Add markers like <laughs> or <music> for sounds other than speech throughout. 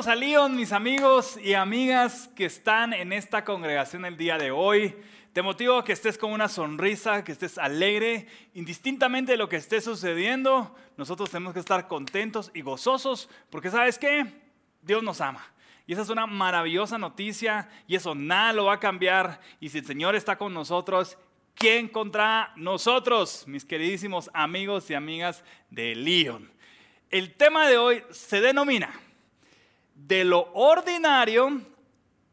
Bienvenidos a León, mis amigos y amigas que están en esta congregación el día de hoy. Te motivo a que estés con una sonrisa, que estés alegre, indistintamente de lo que esté sucediendo. Nosotros tenemos que estar contentos y gozosos porque sabes qué? Dios nos ama. Y esa es una maravillosa noticia y eso nada lo va a cambiar. Y si el Señor está con nosotros, ¿quién contra nosotros, mis queridísimos amigos y amigas de León? El tema de hoy se denomina de lo ordinario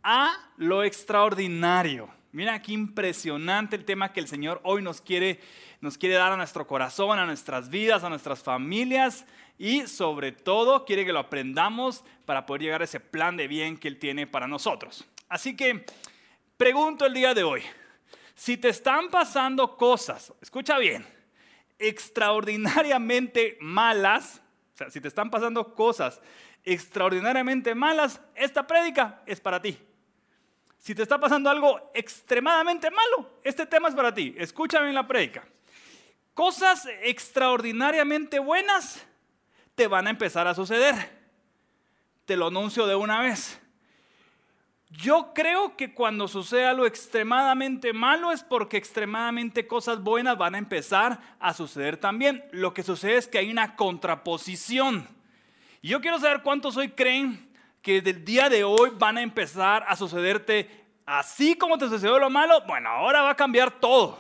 a lo extraordinario. Mira qué impresionante el tema que el Señor hoy nos quiere, nos quiere dar a nuestro corazón, a nuestras vidas, a nuestras familias y sobre todo quiere que lo aprendamos para poder llegar a ese plan de bien que Él tiene para nosotros. Así que pregunto el día de hoy, si te están pasando cosas, escucha bien, extraordinariamente malas, o sea, si te están pasando cosas extraordinariamente malas, esta prédica es para ti. Si te está pasando algo extremadamente malo, este tema es para ti. Escúchame en la prédica. Cosas extraordinariamente buenas te van a empezar a suceder. Te lo anuncio de una vez. Yo creo que cuando suceda lo extremadamente malo es porque extremadamente cosas buenas van a empezar a suceder también. Lo que sucede es que hay una contraposición. Yo quiero saber cuántos hoy creen que desde el día de hoy van a empezar a sucederte así como te sucedió lo malo. Bueno, ahora va a cambiar todo.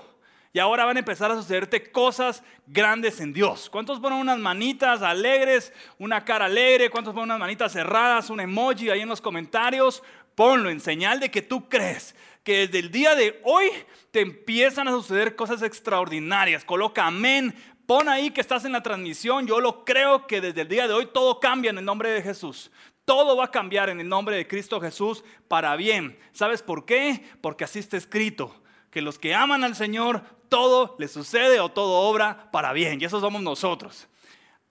Y ahora van a empezar a sucederte cosas grandes en Dios. ¿Cuántos ponen unas manitas alegres, una cara alegre? ¿Cuántos ponen unas manitas cerradas, un emoji ahí en los comentarios? Ponlo en señal de que tú crees que desde el día de hoy te empiezan a suceder cosas extraordinarias. Coloca amén. Pon ahí que estás en la transmisión. Yo lo creo que desde el día de hoy todo cambia en el nombre de Jesús. Todo va a cambiar en el nombre de Cristo Jesús para bien. ¿Sabes por qué? Porque así está escrito. Que los que aman al Señor, todo les sucede o todo obra para bien. Y eso somos nosotros.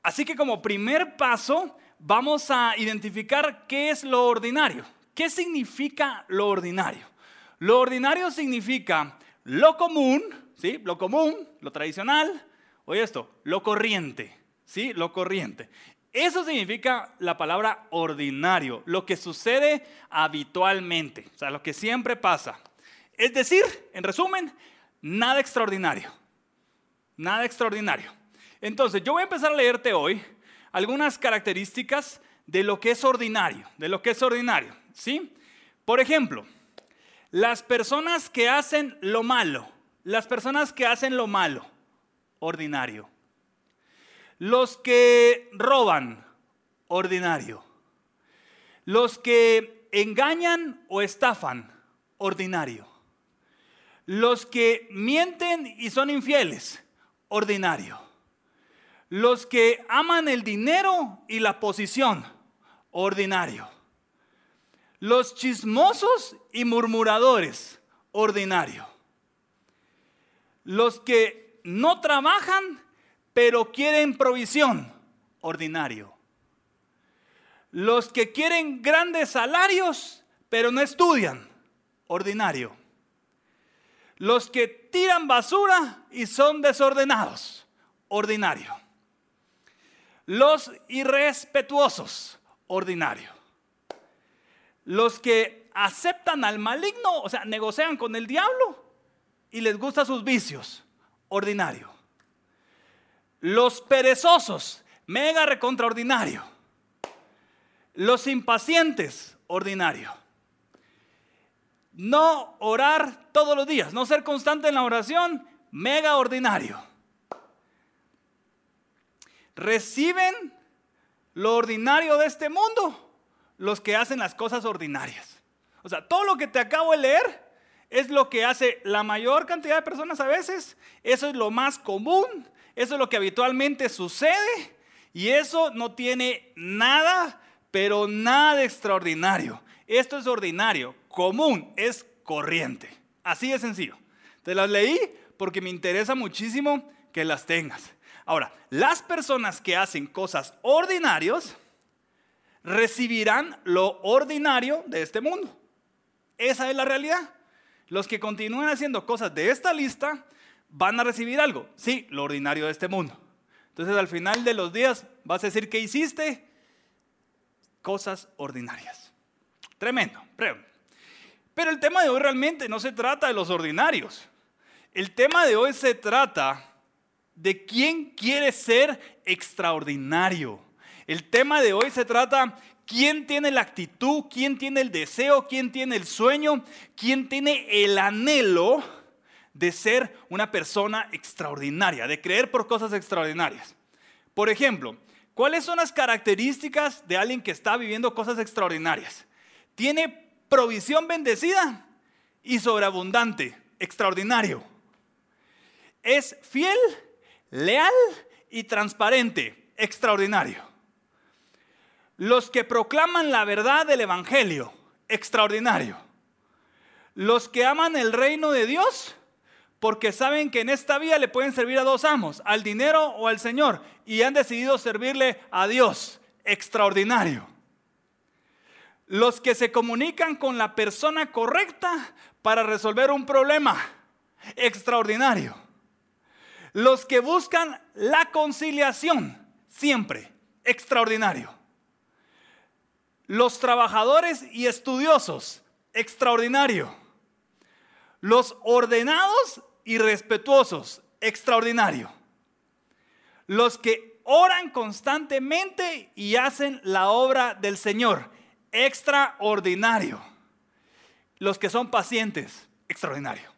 Así que como primer paso, vamos a identificar qué es lo ordinario. ¿Qué significa lo ordinario? Lo ordinario significa lo común, ¿sí? Lo común, lo tradicional. Oye esto, lo corriente, ¿sí? Lo corriente. Eso significa la palabra ordinario, lo que sucede habitualmente, o sea, lo que siempre pasa. Es decir, en resumen, nada extraordinario. Nada extraordinario. Entonces, yo voy a empezar a leerte hoy algunas características de lo que es ordinario, de lo que es ordinario, ¿sí? Por ejemplo, las personas que hacen lo malo, las personas que hacen lo malo, ordinario. Los que roban, ordinario. Los que engañan o estafan, ordinario. Los que mienten y son infieles, ordinario. Los que aman el dinero y la posición, ordinario. Los chismosos y murmuradores, ordinario. Los que no trabajan pero quieren provisión, ordinario. Los que quieren grandes salarios, pero no estudian, ordinario. Los que tiran basura y son desordenados, ordinario. Los irrespetuosos, ordinario. Los que aceptan al maligno, o sea, negocian con el diablo y les gustan sus vicios, ordinario. Los perezosos, mega recontraordinario. Los impacientes, ordinario. No orar todos los días, no ser constante en la oración, mega ordinario. Reciben lo ordinario de este mundo los que hacen las cosas ordinarias. O sea, todo lo que te acabo de leer es lo que hace la mayor cantidad de personas a veces. Eso es lo más común. Eso es lo que habitualmente sucede y eso no tiene nada, pero nada extraordinario. Esto es ordinario, común, es corriente. Así de sencillo. Te las leí porque me interesa muchísimo que las tengas. Ahora, las personas que hacen cosas ordinarios recibirán lo ordinario de este mundo. Esa es la realidad. Los que continúen haciendo cosas de esta lista van a recibir algo. Sí, lo ordinario de este mundo. Entonces al final de los días vas a decir, ¿qué hiciste? cosas ordinarias. Tremendo, Pero el tema de hoy realmente no se trata de los ordinarios. El tema de hoy se trata de quién quiere ser extraordinario. El tema de hoy se trata quién tiene la actitud, quién tiene el deseo, quién tiene el sueño, quién tiene el anhelo de ser una persona extraordinaria, de creer por cosas extraordinarias. Por ejemplo, ¿cuáles son las características de alguien que está viviendo cosas extraordinarias? Tiene provisión bendecida y sobreabundante, extraordinario es fiel, leal y transparente, extraordinario. Los que proclaman la verdad del Evangelio, extraordinario. Los que aman el reino de Dios, porque saben que en esta vida le pueden servir a dos amos, al dinero o al Señor, y han decidido servirle a Dios, extraordinario. Los que se comunican con la persona correcta para resolver un problema, extraordinario los que buscan la conciliación, siempre, extraordinario. Los trabajadores y estudiosos, extraordinario. Los ordenados y respetuosos, extraordinario. Los que oran constantemente y hacen la obra del Señor, extraordinario. Los que son pacientes, extraordinario.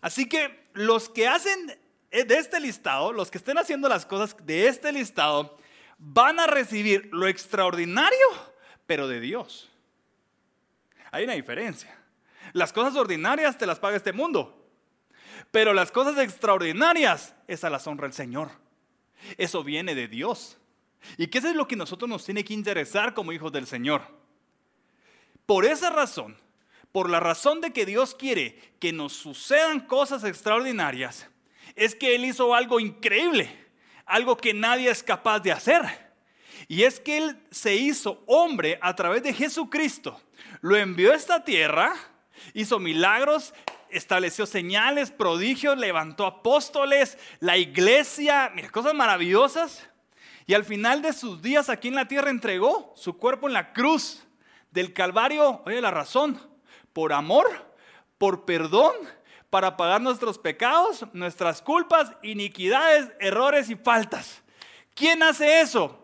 Así que los que hacen eh, de este listado, los que estén haciendo las cosas de este listado, van a recibir lo extraordinario, pero de Dios. Hay una diferencia. Las cosas ordinarias te las paga este mundo, pero las cosas extraordinarias, esa las honra el Señor. Eso viene de Dios. ¿Y qué es lo que nosotros nos tiene que interesar como hijos del Señor? Por esa razón, por la razón de que Dios quiere que nos sucedan cosas extraordinarias, es que Él hizo algo increíble, algo que nadie es capaz de hacer. Y es que Él se hizo hombre a través de Jesucristo. Lo envió a esta tierra, hizo milagros, estableció señales, prodigios, levantó apóstoles, la iglesia, cosas maravillosas. Y al final de sus días aquí en la tierra entregó su cuerpo en la cruz del Calvario, oye la razón, por amor, por perdón para pagar nuestros pecados, nuestras culpas, iniquidades, errores y faltas. ¿Quién hace eso?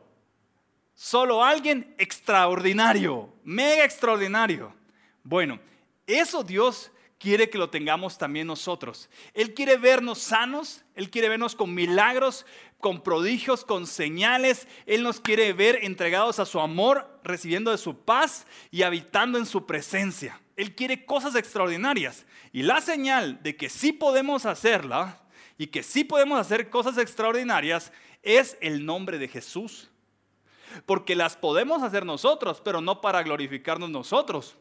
Solo alguien extraordinario, mega extraordinario. Bueno, eso Dios quiere que lo tengamos también nosotros. Él quiere vernos sanos, Él quiere vernos con milagros, con prodigios, con señales. Él nos quiere ver entregados a su amor, recibiendo de su paz y habitando en su presencia. Él quiere cosas extraordinarias. Y la señal de que sí podemos hacerla y que sí podemos hacer cosas extraordinarias es el nombre de Jesús. Porque las podemos hacer nosotros, pero no para glorificarnos nosotros.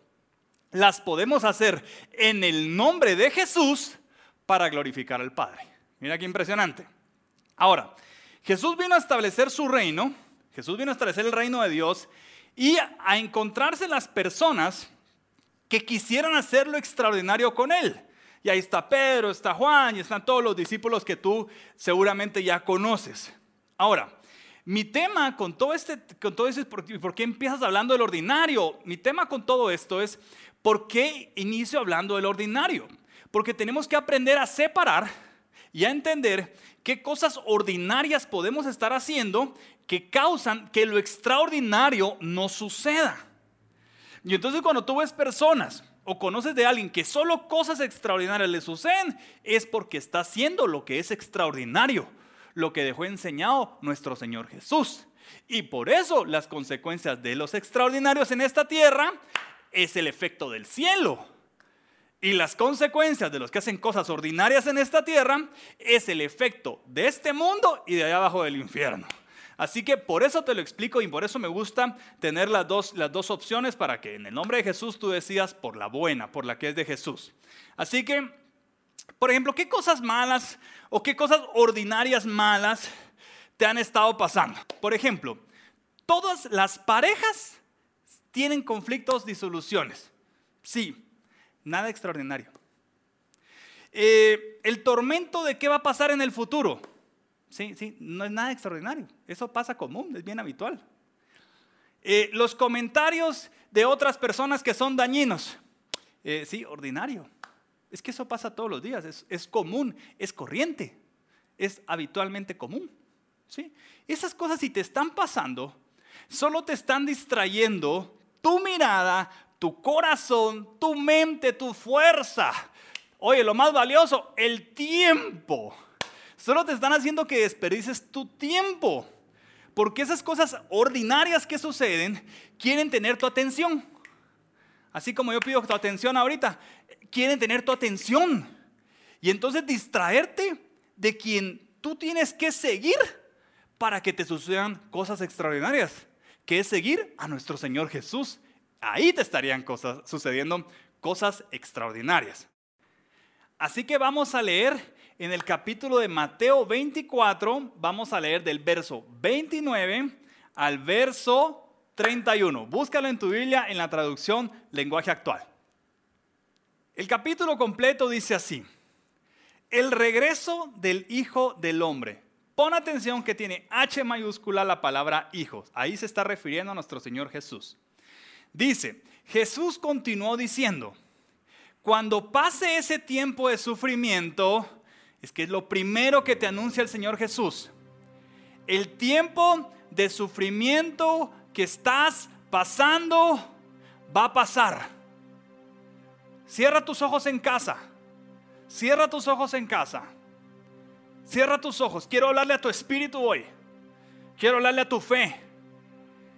Las podemos hacer en el nombre de Jesús para glorificar al Padre. Mira qué impresionante. Ahora, Jesús vino a establecer su reino, Jesús vino a establecer el reino de Dios y a encontrarse las personas que quisieran hacer lo extraordinario con él. Y ahí está Pedro, está Juan y están todos los discípulos que tú seguramente ya conoces. Ahora, mi tema con todo este, con todo por qué empiezas hablando del ordinario. Mi tema con todo esto es por qué inicio hablando del ordinario. Porque tenemos que aprender a separar y a entender qué cosas ordinarias podemos estar haciendo que causan que lo extraordinario no suceda. Y entonces cuando tú ves personas o conoces de alguien que solo cosas extraordinarias le suceden, es porque está haciendo lo que es extraordinario, lo que dejó enseñado nuestro Señor Jesús. Y por eso las consecuencias de los extraordinarios en esta tierra es el efecto del cielo. Y las consecuencias de los que hacen cosas ordinarias en esta tierra es el efecto de este mundo y de allá abajo del infierno. Así que por eso te lo explico y por eso me gusta tener las dos, las dos opciones para que en el nombre de Jesús tú decidas por la buena, por la que es de Jesús. Así que, por ejemplo, ¿qué cosas malas o qué cosas ordinarias malas te han estado pasando? Por ejemplo, todas las parejas tienen conflictos, disoluciones. Sí, nada extraordinario. Eh, el tormento de qué va a pasar en el futuro Sí, sí, no es nada extraordinario. Eso pasa común, es bien habitual. Eh, los comentarios de otras personas que son dañinos. Eh, sí, ordinario. Es que eso pasa todos los días, es, común, es corriente, es habitualmente común. ¿sí? Esas cosas si te están pasando, solo te están distrayendo tu mirada, tu corazón, tu mente, tu fuerza. Oye, lo más valioso, el tiempo. Solo te están haciendo que desperdices tu tiempo. Porque esas cosas ordinarias que suceden quieren tener tu atención. Así como yo pido tu atención ahorita, quieren tener tu atención. Y entonces distraerte de quien tú tienes que seguir para que te sucedan cosas extraordinarias, que es seguir a nuestro Señor Jesús. Ahí te estarían cosas, sucediendo cosas extraordinarias. Así que vamos a leer en el capítulo de Mateo 24, vamos a leer del verso 29 al verso 31. Búscalo en tu Biblia en la traducción lenguaje actual. El capítulo completo dice así, el regreso del Hijo del Hombre. Pon atención que tiene H mayúscula la palabra hijo. Ahí se está refiriendo a nuestro Señor Jesús. Dice, Jesús continuó diciendo, cuando pase ese tiempo de sufrimiento, es que es lo primero que te anuncia el Señor Jesús. El tiempo de sufrimiento que estás pasando va a pasar. Cierra tus ojos en casa. Cierra tus ojos en casa. Cierra tus ojos. Quiero hablarle a tu espíritu hoy. Quiero hablarle a tu fe.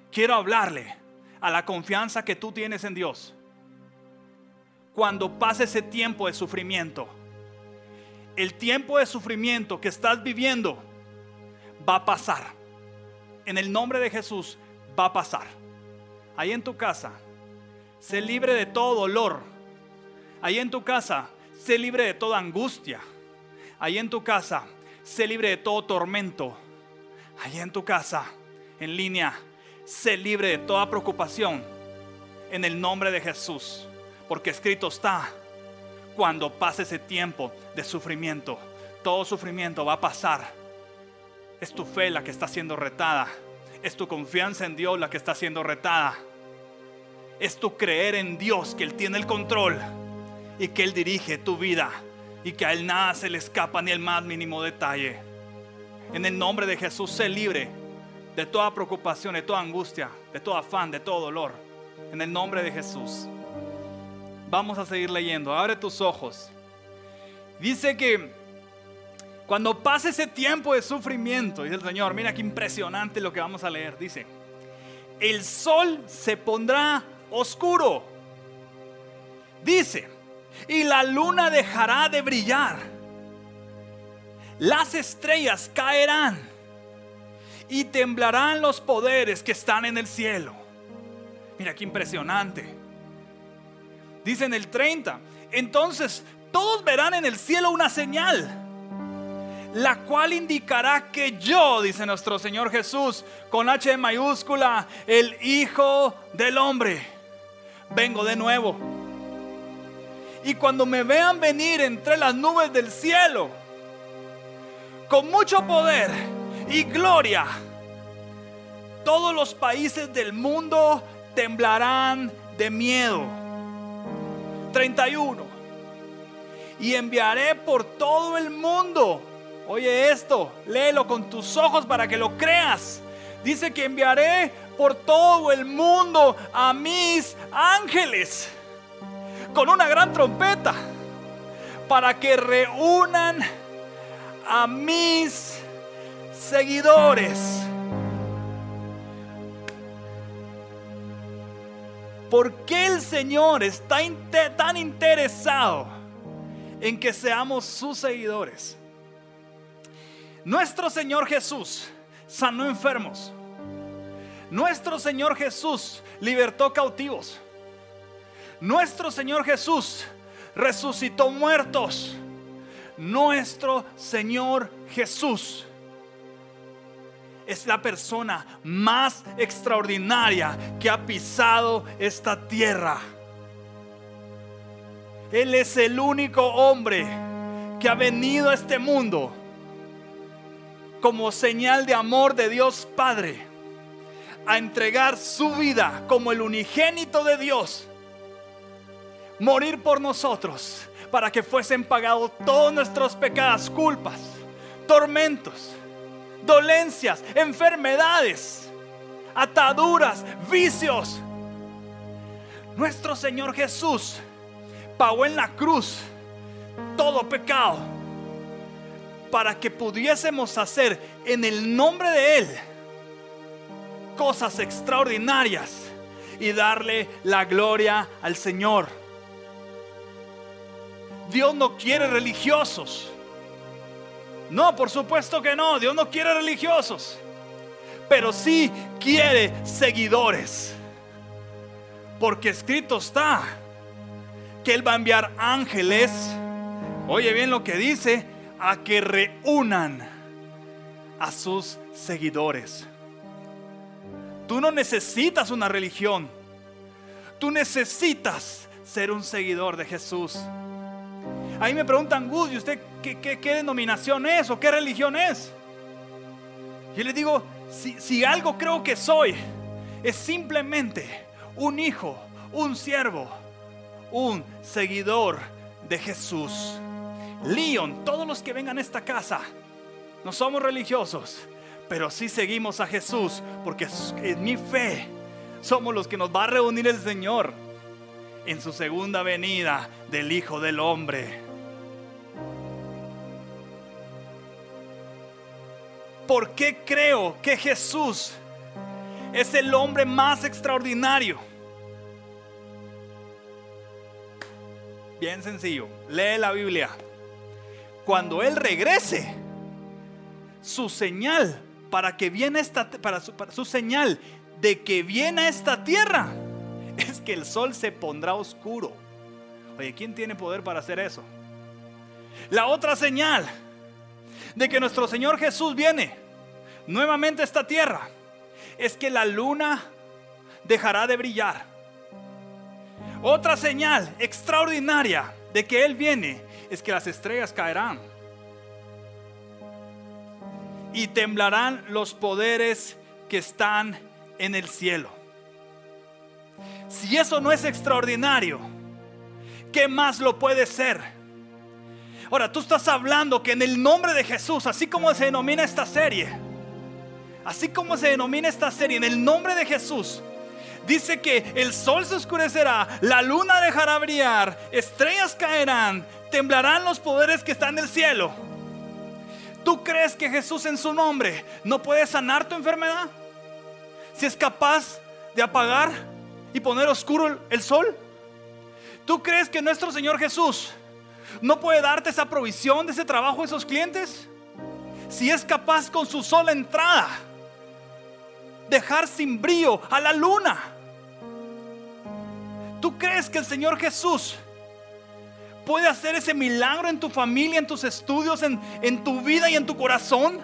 Quiero hablarle a la confianza que tú tienes en Dios. Cuando pase ese tiempo de sufrimiento, el tiempo de sufrimiento que estás viviendo va a pasar. En el nombre de Jesús va a pasar. Ahí en tu casa, sé libre de todo dolor. Ahí en tu casa, sé libre de toda angustia. Ahí en tu casa, sé libre de todo tormento. Ahí en tu casa, en línea, sé libre de toda preocupación. En el nombre de Jesús. Porque escrito está, cuando pase ese tiempo de sufrimiento, todo sufrimiento va a pasar. Es tu fe la que está siendo retada. Es tu confianza en Dios la que está siendo retada. Es tu creer en Dios que Él tiene el control y que Él dirige tu vida y que a Él nada se le escapa ni el más mínimo detalle. En el nombre de Jesús, sé libre de toda preocupación, de toda angustia, de todo afán, de todo dolor. En el nombre de Jesús. Vamos a seguir leyendo. Abre tus ojos. Dice que cuando pase ese tiempo de sufrimiento, dice el Señor, mira qué impresionante lo que vamos a leer. Dice, el sol se pondrá oscuro. Dice, y la luna dejará de brillar. Las estrellas caerán y temblarán los poderes que están en el cielo. Mira qué impresionante. Dice en el 30, entonces todos verán en el cielo una señal, la cual indicará que yo, dice nuestro Señor Jesús, con H mayúscula, el Hijo del Hombre, vengo de nuevo y cuando me vean venir entre las nubes del cielo, con mucho poder y gloria, todos los países del mundo temblarán de miedo. 31. Y enviaré por todo el mundo. Oye esto, léelo con tus ojos para que lo creas. Dice que enviaré por todo el mundo a mis ángeles con una gran trompeta para que reúnan a mis seguidores. ¿Por qué el Señor está tan interesado en que seamos sus seguidores? Nuestro Señor Jesús sanó enfermos. Nuestro Señor Jesús libertó cautivos. Nuestro Señor Jesús resucitó muertos. Nuestro Señor Jesús es la persona más extraordinaria que ha pisado esta tierra. Él es el único hombre que ha venido a este mundo como señal de amor de Dios Padre a entregar su vida como el unigénito de Dios, morir por nosotros para que fuesen pagados todos nuestros pecados, culpas, tormentos, dolencias, enfermedades, ataduras, vicios. Nuestro Señor Jesús pagó en la cruz todo pecado para que pudiésemos hacer en el nombre de Él cosas extraordinarias y darle la gloria al Señor. Dios no quiere religiosos. No, por supuesto que no. Dios no quiere religiosos. Pero sí quiere seguidores. Porque escrito está que Él va a enviar ángeles. Oye bien lo que dice. A que reúnan a sus seguidores. Tú no necesitas una religión. Tú necesitas ser un seguidor de Jesús. Ahí me preguntan, Gus, ¿y usted qué, denominación es o qué religión es? Yo le digo, si, si algo creo que soy, es simplemente un hijo, un siervo, un seguidor de Jesús. Leon, todos los que vengan a esta casa, no somos religiosos, pero sí seguimos a Jesús porque en mi fe somos los que nos va a reunir el Señor en su segunda venida del Hijo del Hombre. ¿Por qué creo que Jesús es el hombre más extraordinario? Bien sencillo, lee la Biblia. Cuando Él regrese, su señal para que viene esta, para su, para su señal de que viene a esta tierra <laughs> es que el sol se pondrá oscuro. Oye, ¿quién tiene poder para hacer eso? La otra señal de que nuestro Señor Jesús viene nuevamente a esta tierra es que la luna dejará de brillar. Otra señal extraordinaria de que Él viene es que las estrellas caerán y temblarán los poderes que están en el cielo. Si eso no es extraordinario, ¿qué más lo puede ser? Ahora, tú estás hablando que en el nombre de Jesús, así como se denomina esta serie, así como se denomina esta serie, en el nombre de Jesús, dice que el sol se oscurecerá, la luna dejará brillar, estrellas caerán, temblarán los poderes que están en el cielo. ¿Tú crees que Jesús en su nombre no puede sanar tu enfermedad? Si es capaz de apagar y poner oscuro el sol. ¿Tú crees que nuestro Señor Jesús no puede darte esa provisión de ese trabajo a esos clientes? Si es capaz con su sola entrada dejar sin brillo a la luna. ¿Tú crees que el Señor Jesús puede hacer ese milagro en tu familia, en tus estudios, en, en tu vida y en tu corazón?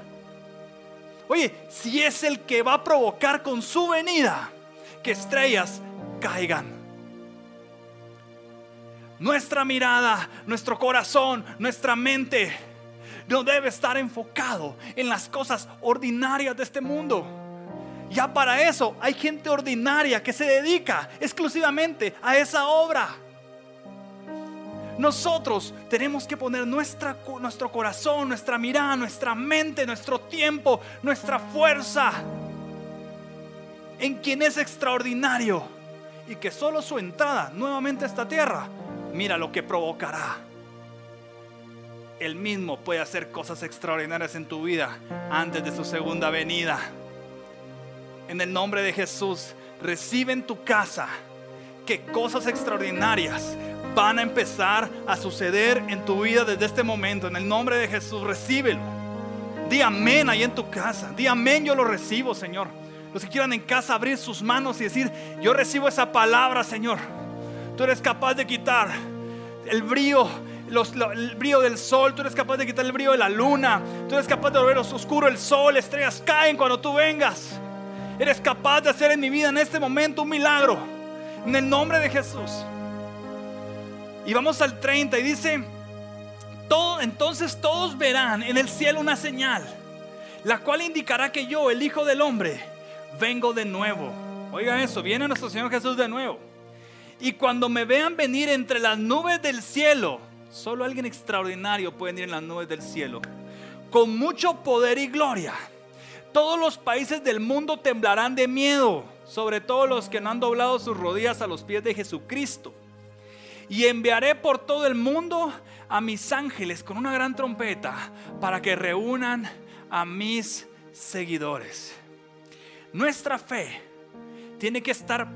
Oye, si es el que va a provocar con su venida que estrellas caigan. Nuestra mirada, nuestro corazón, nuestra mente no debe estar enfocado en las cosas ordinarias de este mundo. Ya para eso hay gente ordinaria que se dedica exclusivamente a esa obra. Nosotros tenemos que poner nuestra, nuestro corazón, nuestra mirada, nuestra mente, nuestro tiempo, nuestra fuerza en quien es extraordinario y que solo su entrada nuevamente a esta tierra, mira lo que provocará. Él mismo puede hacer cosas extraordinarias en tu vida antes de su segunda venida. En el nombre de Jesús, recibe en tu casa que cosas extraordinarias van a empezar a suceder en tu vida desde este momento. En el nombre de Jesús, recíbelo. Di amén ahí en tu casa. Di amén, yo lo recibo, Señor. Los que quieran en casa abrir sus manos y decir, yo recibo esa palabra, Señor. Tú eres capaz de quitar el brillo, el brillo del sol. Tú eres capaz de quitar el brillo de la luna. Tú eres capaz de volver oscuro el sol. Estrellas caen cuando tú vengas. Eres capaz de hacer en mi vida en este momento un milagro. En el nombre de Jesús. Y vamos al 30 y dice, todo, entonces todos verán en el cielo una señal, la cual indicará que yo, el Hijo del Hombre, vengo de nuevo. Oiga eso, viene nuestro Señor Jesús de nuevo. Y cuando me vean venir entre las nubes del cielo, solo alguien extraordinario puede venir en las nubes del cielo, con mucho poder y gloria. Todos los países del mundo temblarán de miedo, sobre todo los que no han doblado sus rodillas a los pies de Jesucristo. Y enviaré por todo el mundo a mis ángeles con una gran trompeta para que reúnan a mis seguidores. Nuestra fe tiene que estar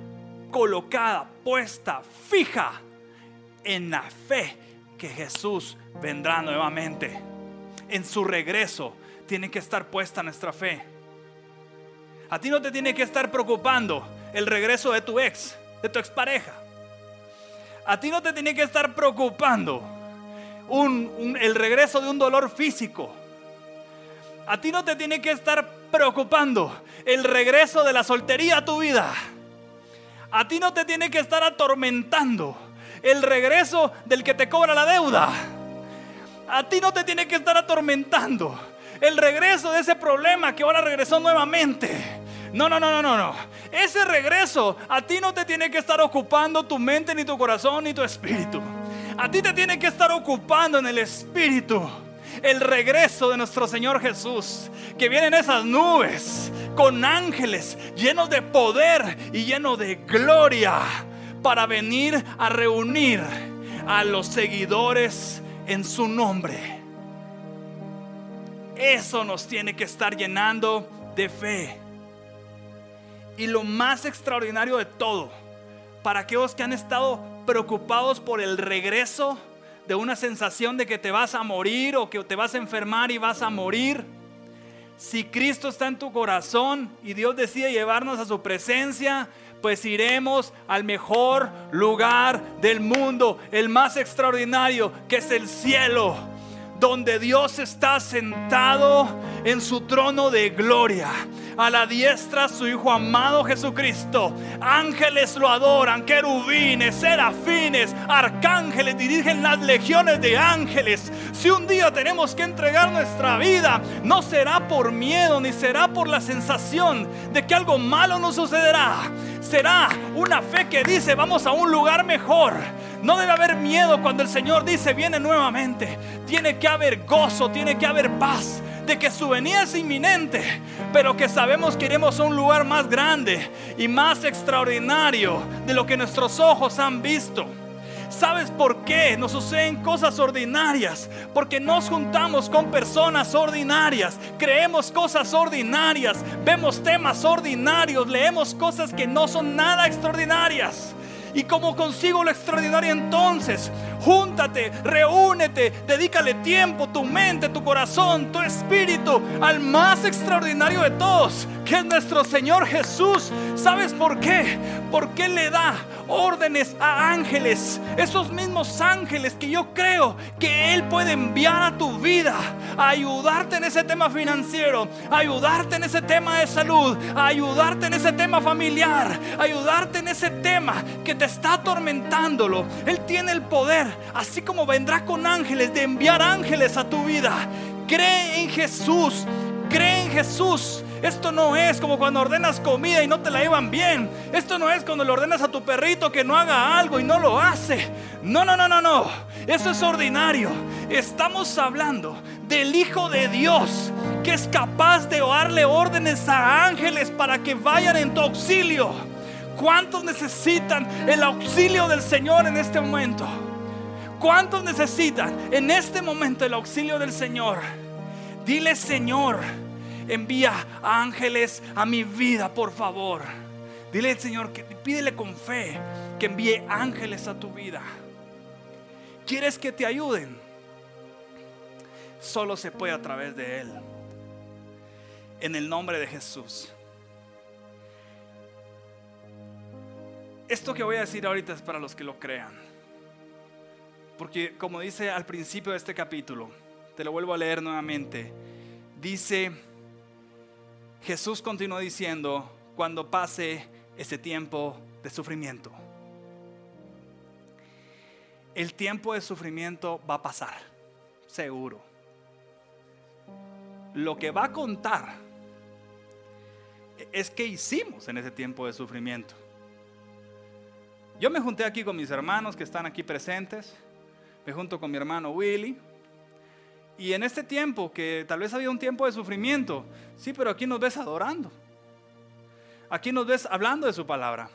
colocada, puesta, fija en la fe que Jesús vendrá nuevamente. En su regreso tiene que estar puesta nuestra fe. A ti no te tiene que estar preocupando el regreso de tu ex, de tu expareja. A ti no te tiene que estar preocupando el regreso de un dolor físico. A ti no te tiene que estar preocupando el regreso de la soltería a tu vida. A ti no te tiene que estar atormentando el regreso del que te cobra la deuda. A ti no te tiene que estar atormentando el regreso de ese problema que ahora regresó nuevamente. No, no, no, no, no, no. Ese regreso a ti no te tiene que estar ocupando tu mente, ni tu corazón, ni tu espíritu. A ti te tiene que estar ocupando en el espíritu el regreso de nuestro Señor Jesús, que viene en esas nubes con ángeles llenos de poder y llenos de gloria para venir a reunir a los seguidores en su nombre. Eso nos tiene que estar llenando de fe. Y lo más extraordinario de todo, para aquellos que han estado preocupados por el regreso de una sensación de que te vas a morir o que te vas a enfermar y vas a morir. Si Cristo está en tu corazón y Dios decide llevarnos a su presencia, pues iremos al mejor lugar del mundo, el más extraordinario, que es el cielo donde Dios está sentado en su trono de gloria. A la diestra su Hijo amado Jesucristo. Ángeles lo adoran, querubines, serafines, arcángeles dirigen las legiones de ángeles. Si un día tenemos que entregar nuestra vida, no será por miedo ni será por la sensación de que algo malo nos sucederá. Será una fe que dice vamos a un lugar mejor no debe haber miedo cuando el Señor dice viene nuevamente. Tiene que haber gozo, tiene que haber paz de que su venida es inminente, pero que sabemos que iremos a un lugar más grande y más extraordinario de lo que nuestros ojos han visto. ¿Sabes por qué nos suceden cosas ordinarias? Porque nos juntamos con personas ordinarias, creemos cosas ordinarias, vemos temas ordinarios, leemos cosas que no son nada extraordinarias. ¿Y cómo consigo lo extraordinario entonces? Júntate, reúnete, dedícale tiempo, tu mente, tu corazón, tu espíritu al más extraordinario de todos, que es nuestro Señor Jesús. ¿Sabes por qué? Porque le da órdenes a ángeles, esos mismos ángeles que yo creo que Él puede enviar a tu vida, ayudarte en ese tema financiero, ayudarte en ese tema de salud, ayudarte en ese tema familiar, ayudarte en ese tema que te está atormentándolo. Él tiene el poder, así como vendrá con ángeles, de enviar ángeles a tu vida. Cree en Jesús, cree en Jesús. Esto no es como cuando ordenas comida y no te la llevan bien. Esto no es cuando le ordenas a tu perrito que no haga algo y no lo hace. No, no, no, no, no. Eso es ordinario. Estamos hablando del Hijo de Dios que es capaz de darle órdenes a ángeles para que vayan en tu auxilio. ¿Cuántos necesitan el auxilio del Señor en este momento? ¿Cuántos necesitan en este momento el auxilio del Señor? Dile, Señor envía ángeles a mi vida, por favor. Dile Señor, que, pídele con fe que envíe ángeles a tu vida. ¿Quieres que te ayuden? Solo se puede a través de Él. En el nombre de Jesús. Esto que voy a decir ahorita es para los que lo crean. Porque como dice al principio de este capítulo, te lo vuelvo a leer nuevamente, dice Jesús continuó diciendo, cuando pase ese tiempo de sufrimiento. El tiempo de sufrimiento va a pasar, seguro. Lo que va a contar es qué hicimos en ese tiempo de sufrimiento. Yo me junté aquí con mis hermanos que están aquí presentes, me junto con mi hermano Willy, y en este tiempo, que tal vez había un tiempo de sufrimiento, sí, pero aquí nos ves adorando. Aquí nos ves hablando de su palabra.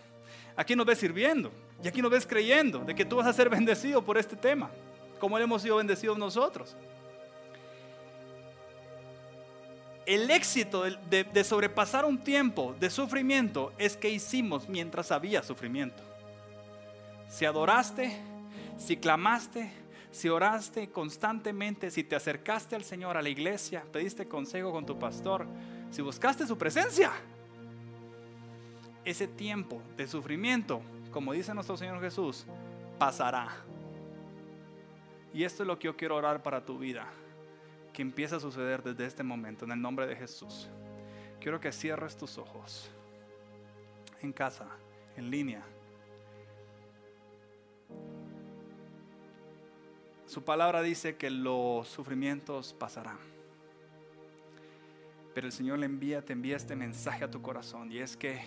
Aquí nos ves sirviendo. Y aquí nos ves creyendo de que tú vas a ser <laughs> bendecido por este tema, como hemos sido bendecidos nosotros. El éxito de, de sobrepasar un tiempo de sufrimiento es que hicimos mientras había sufrimiento. Si adoraste, si clamaste, si oraste constantemente, si te acercaste al Señor, a la iglesia, pediste consejo con tu pastor, si buscaste su presencia, ese tiempo de sufrimiento, como dice nuestro Señor Jesús, pasará. Y esto es lo que yo quiero orar para tu vida, que empiece a suceder desde este momento, en el nombre de Jesús. Quiero que cierres tus ojos, en casa, en línea Su palabra dice que los sufrimientos pasarán. Pero el Señor le envía, te envía este mensaje a tu corazón y es que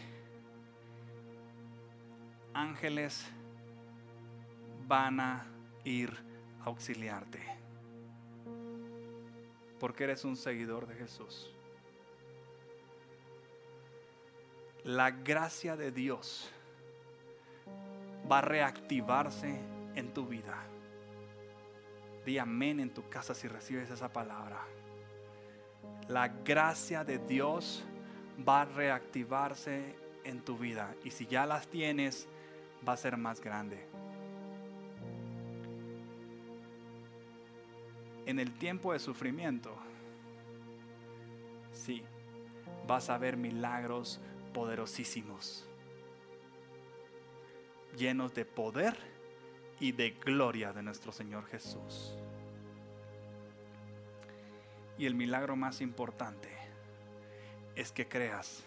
ángeles van a ir a auxiliarte. Porque eres un seguidor de Jesús. La gracia de Dios va a reactivarse en tu vida. Di amén en tu casa si recibes esa palabra. La gracia de Dios va a reactivarse en tu vida. Y si ya las tienes, va a ser más grande. En el tiempo de sufrimiento, sí, vas a ver milagros poderosísimos, llenos de poder y de gloria de nuestro Señor Jesús. Y el milagro más importante es que creas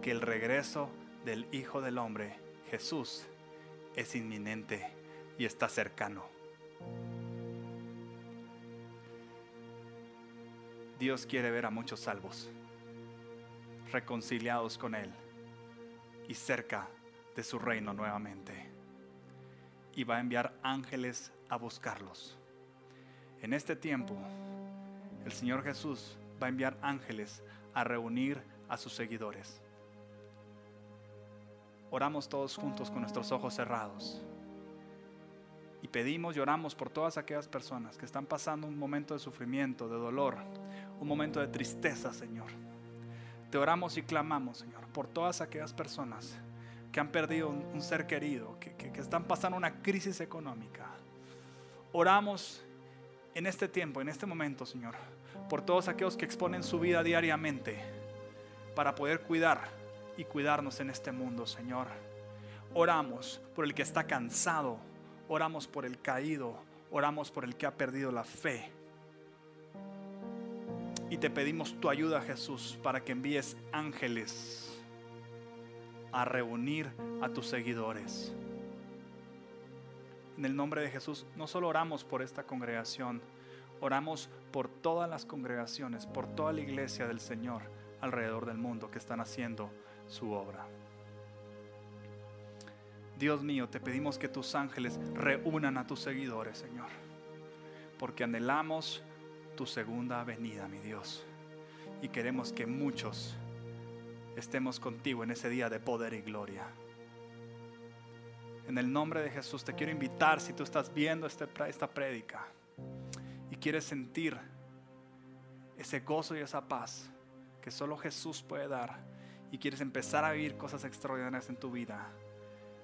que el regreso del Hijo del Hombre, Jesús, es inminente y está cercano. Dios quiere ver a muchos salvos, reconciliados con Él y cerca de su reino nuevamente y va a enviar ángeles a buscarlos. En este tiempo, el Señor Jesús va a enviar ángeles a reunir a sus seguidores. Oramos todos juntos con nuestros ojos cerrados. Y pedimos y oramos por todas aquellas personas que están pasando un momento de sufrimiento, de dolor, un momento de tristeza, Señor. Te oramos y clamamos, Señor, por todas aquellas personas que han perdido un, ser querido, que, que están pasando una crisis económica. Oramos en este tiempo, en este momento, Señor, por todos aquellos que exponen su vida diariamente para poder cuidar y cuidarnos en este mundo, Señor. Oramos por el que está cansado, oramos por el caído, oramos por el que ha perdido la fe. Y te pedimos tu ayuda, Jesús, para que envíes ángeles a reunir a tus seguidores. En el nombre de Jesús, no solo oramos por esta congregación, oramos por todas las congregaciones, por toda la iglesia del Señor alrededor del mundo que están haciendo su obra. Dios mío, te pedimos que tus ángeles reúnan a tus seguidores, Señor, porque anhelamos tu segunda venida, mi Dios, y queremos que muchos estemos contigo en ese día de poder y gloria. En el nombre de Jesús te quiero invitar, si tú estás viendo este esta prédica y quieres sentir ese gozo y esa paz que solo Jesús puede dar y quieres empezar a vivir cosas extraordinarias en tu vida,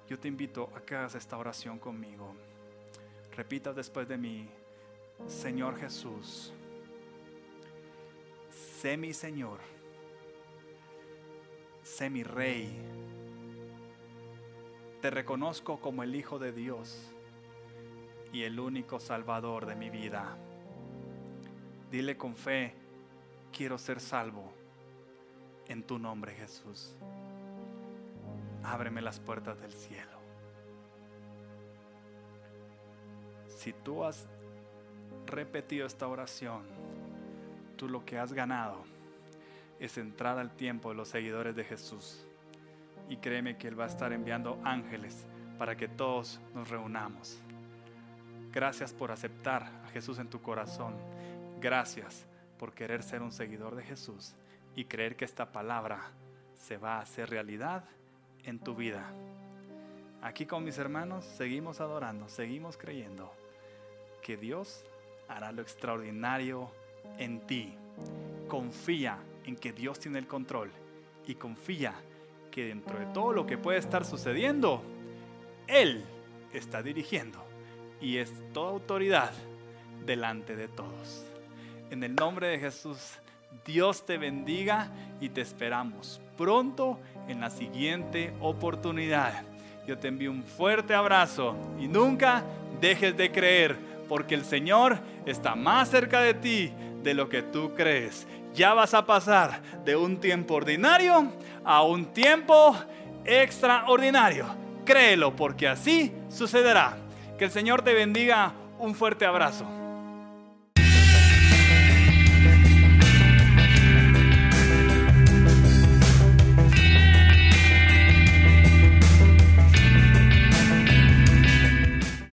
yo te invito a que hagas esta oración conmigo. Repitas después de mí, Señor Jesús, sé mi Señor sé mi rey. Te reconozco como el Hijo de Dios y el único Salvador de mi vida. Dile con fe, quiero ser salvo en tu nombre Jesús. Ábreme las puertas del cielo. Si tú has repetido esta oración, tú lo que has ganado es entrar al tiempo de los seguidores de Jesús. Y créeme que Él va a estar enviando ángeles para que todos nos reunamos. Gracias por aceptar a Jesús en tu corazón. Gracias por querer ser un seguidor de Jesús y creer que esta palabra se va a hacer realidad en tu vida. Aquí con mis hermanos seguimos adorando, seguimos creyendo que Dios hará lo extraordinario en ti. Confía en que Dios tiene el control y confía que dentro de todo lo que puede estar sucediendo, Él está dirigiendo y es toda autoridad delante de todos. En el nombre de Jesús, Dios te bendiga y te esperamos pronto en la siguiente oportunidad. Yo te envío un fuerte abrazo y nunca dejes de creer, porque el Señor está más cerca de ti de lo que tú crees. Ya vas a pasar de un tiempo ordinario a un tiempo extraordinario. Créelo, porque así sucederá. Que el Señor te bendiga. Un fuerte abrazo.